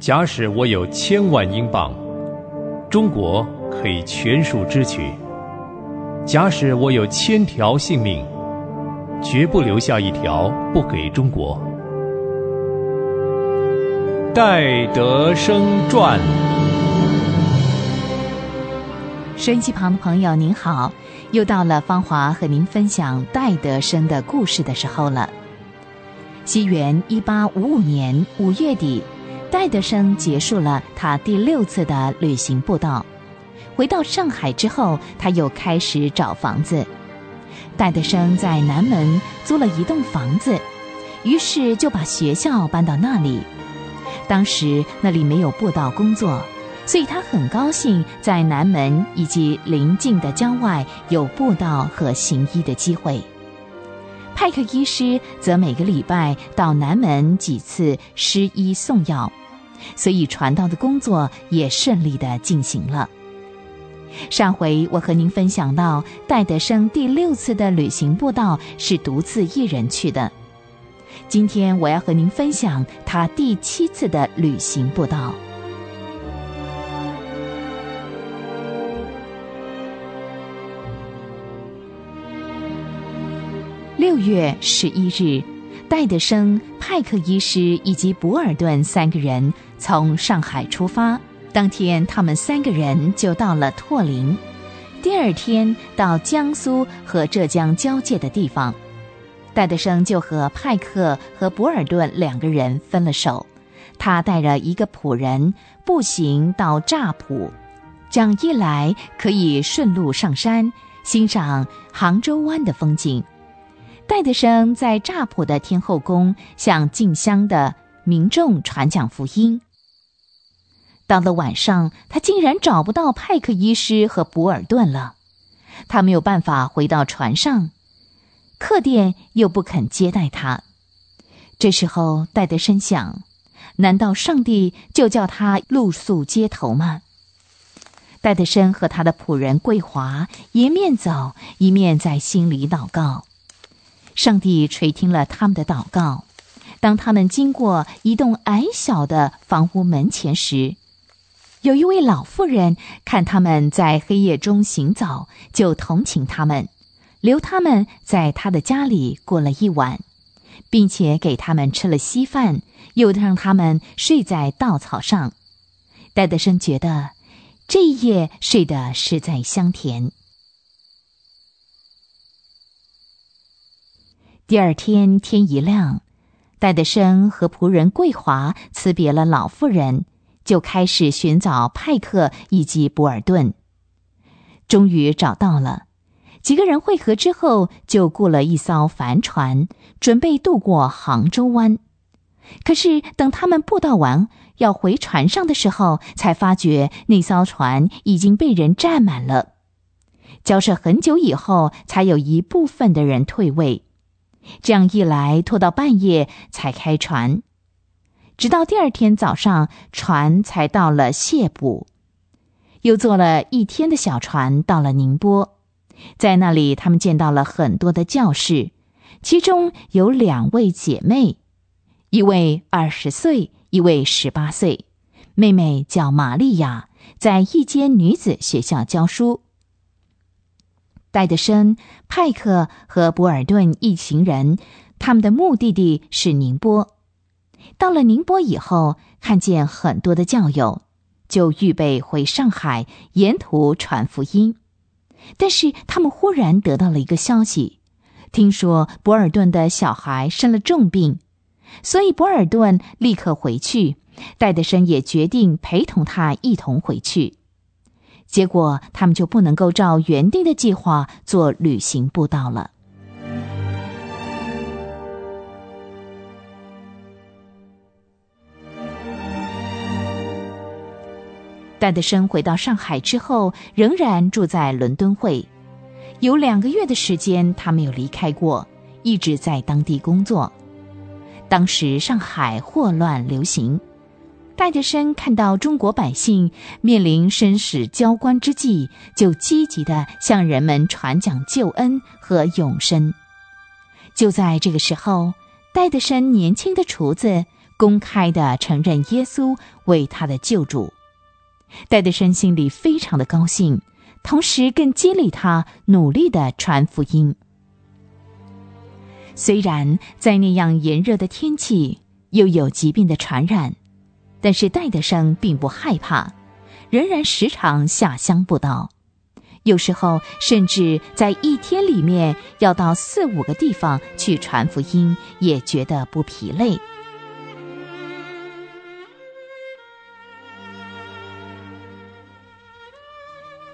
假使我有千万英镑，中国可以全数支取；假使我有千条性命，绝不留下一条不给中国。戴德生传。收音机旁的朋友，您好，又到了芳华和您分享戴德生的故事的时候了。西元一八五五年五月底，戴德生结束了他第六次的旅行步道。回到上海之后，他又开始找房子。戴德生在南门租了一栋房子，于是就把学校搬到那里。当时那里没有步道工作。所以他很高兴在南门以及邻近的郊外有布道和行医的机会。派克医师则每个礼拜到南门几次施医送药，所以传道的工作也顺利的进行了。上回我和您分享到，戴德生第六次的旅行步道是独自一人去的。今天我要和您分享他第七次的旅行步道。六月十一日，戴德生、派克医师以及博尔顿三个人从上海出发。当天，他们三个人就到了拓林。第二天，到江苏和浙江交界的地方，戴德生就和派克和博尔顿两个人分了手。他带着一个仆人步行到乍浦，这样一来可以顺路上山，欣赏杭州湾的风景。戴德生在乍浦的天后宫向进香的民众传讲福音。到了晚上，他竟然找不到派克医师和博尔顿了，他没有办法回到船上，客店又不肯接待他。这时候，戴德生想：难道上帝就叫他露宿街头吗？戴德生和他的仆人桂华一面走，一面在心里祷告。上帝垂听了他们的祷告。当他们经过一栋矮小的房屋门前时，有一位老妇人看他们在黑夜中行走，就同情他们，留他们在他的家里过了一晚，并且给他们吃了稀饭，又让他们睡在稻草上。戴德生觉得这一夜睡得实在香甜。第二天天一亮，戴德生和仆人桂华辞别了老妇人，就开始寻找派克以及博尔顿。终于找到了，几个人会合之后，就雇了一艘帆船，准备渡过杭州湾。可是等他们步道完要回船上的时候，才发觉那艘船已经被人占满了。交涉很久以后，才有一部分的人退位。这样一来，拖到半夜才开船，直到第二天早上，船才到了谢浦，又坐了一天的小船到了宁波，在那里，他们见到了很多的教士，其中有两位姐妹，一位二十岁，一位十八岁，妹妹叫玛利亚，在一间女子学校教书。戴德生、派克和博尔顿一行人，他们的目的地是宁波。到了宁波以后，看见很多的教友，就预备回上海，沿途传福音。但是他们忽然得到了一个消息，听说博尔顿的小孩生了重病，所以博尔顿立刻回去，戴德生也决定陪同他一同回去。结果，他们就不能够照原定的计划做旅行步道了。戴德生回到上海之后，仍然住在伦敦会，有两个月的时间他没有离开过，一直在当地工作。当时上海霍乱流行。戴德生看到中国百姓面临生死交关之际，就积极的向人们传讲救恩和永生。就在这个时候，戴德生年轻的厨子公开的承认耶稣为他的救主。戴德生心里非常的高兴，同时更激励他努力的传福音。虽然在那样炎热的天气，又有疾病的传染，但是戴德生并不害怕，仍然时常下乡布道。有时候甚至在一天里面要到四五个地方去传福音，也觉得不疲累。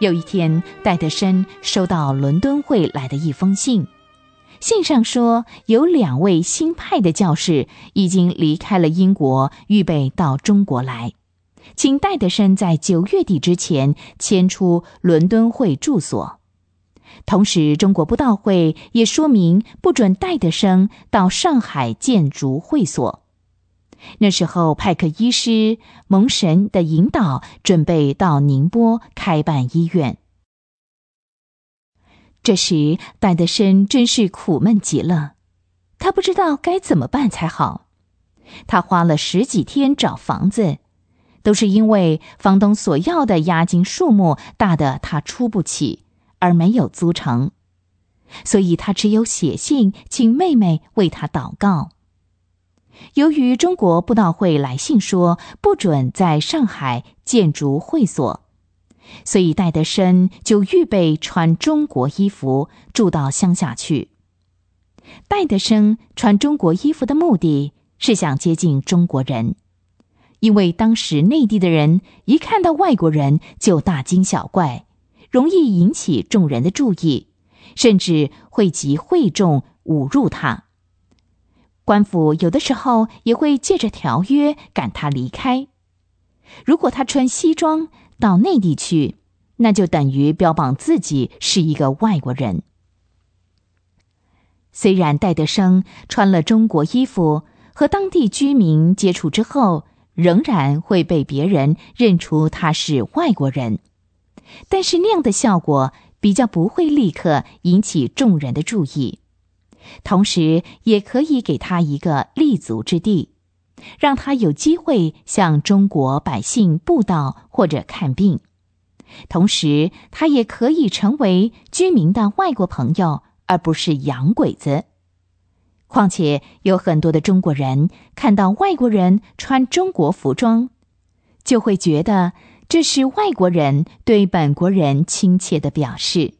有一天，戴德生收到伦敦会来的一封信，信上说有两位新派的教士已经离开了英国，预备到中国来。请戴德生在九月底之前迁出伦敦会住所，同时中国布道会也说明不准戴德生到上海建筑会所。那时候派克医师蒙神的引导，准备到宁波开办医院。这时戴德生真是苦闷极了，他不知道该怎么办才好。他花了十几天找房子。都是因为房东所要的押金数目大的他出不起，而没有租成，所以他只有写信请妹妹为他祷告。由于中国布道会来信说不准在上海建筑会所，所以戴德生就预备穿中国衣服住到乡下去。戴德生穿中国衣服的目的是想接近中国人。因为当时内地的人一看到外国人就大惊小怪，容易引起众人的注意，甚至会集会众侮辱他。官府有的时候也会借着条约赶他离开。如果他穿西装到内地去，那就等于标榜自己是一个外国人。虽然戴德生穿了中国衣服，和当地居民接触之后。仍然会被别人认出他是外国人，但是那样的效果比较不会立刻引起众人的注意，同时也可以给他一个立足之地，让他有机会向中国百姓布道或者看病，同时他也可以成为居民的外国朋友，而不是洋鬼子。况且有很多的中国人看到外国人穿中国服装，就会觉得这是外国人对本国人亲切的表示。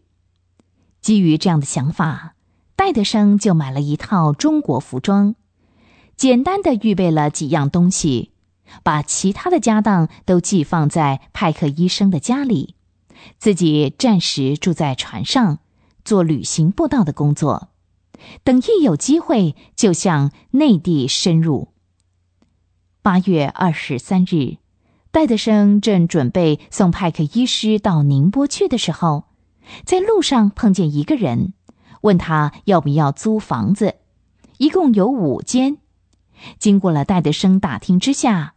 基于这样的想法，戴德生就买了一套中国服装，简单的预备了几样东西，把其他的家当都寄放在派克医生的家里，自己暂时住在船上，做旅行步道的工作。等一有机会，就向内地深入。八月二十三日，戴德生正准备送派克医师到宁波去的时候，在路上碰见一个人，问他要不要租房子，一共有五间。经过了戴德生打听之下，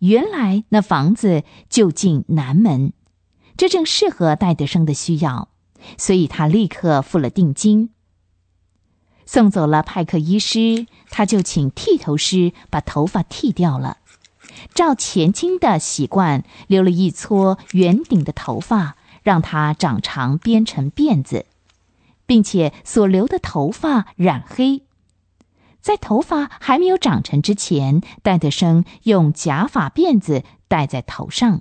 原来那房子就近南门，这正适合戴德生的需要，所以他立刻付了定金。送走了派克医师，他就请剃头师把头发剃掉了，照前清的习惯留了一撮圆顶的头发，让它长长编成辫子，并且所留的头发染黑。在头发还没有长成之前，戴德生用假发辫子戴在头上。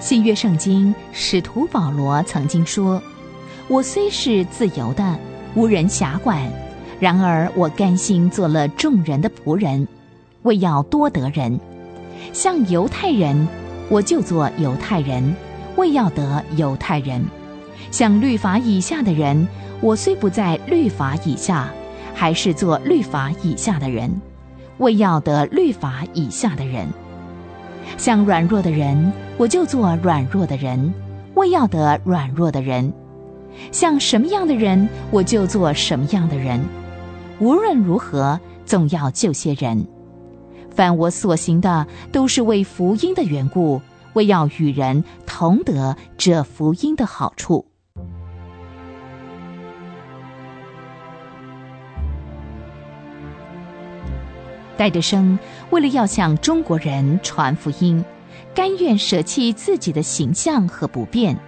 新约圣经使徒保罗曾经说：“我虽是自由的，无人辖管，然而我甘心做了众人的仆人，为要多得人。像犹太人，我就做犹太人，为要得犹太人；像律法以下的人，我虽不在律法以下，还是做律法以下的人，为要得律法以下的人。”像软弱的人，我就做软弱的人，为要得软弱的人；像什么样的人，我就做什么样的人。无论如何，总要救些人。凡我所行的，都是为福音的缘故，为要与人同得这福音的好处。戴德生为了要向中国人传福音，甘愿舍弃自己的形象和不变，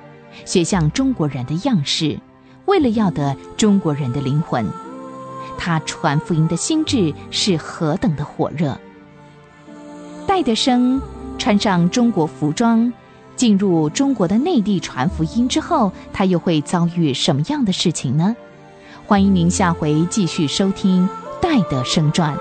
学像中国人的样式，为了要得中国人的灵魂，他传福音的心智是何等的火热。戴德生。穿上中国服装，进入中国的内地传福音之后，他又会遭遇什么样的事情呢？欢迎您下回继续收听《戴德生传》。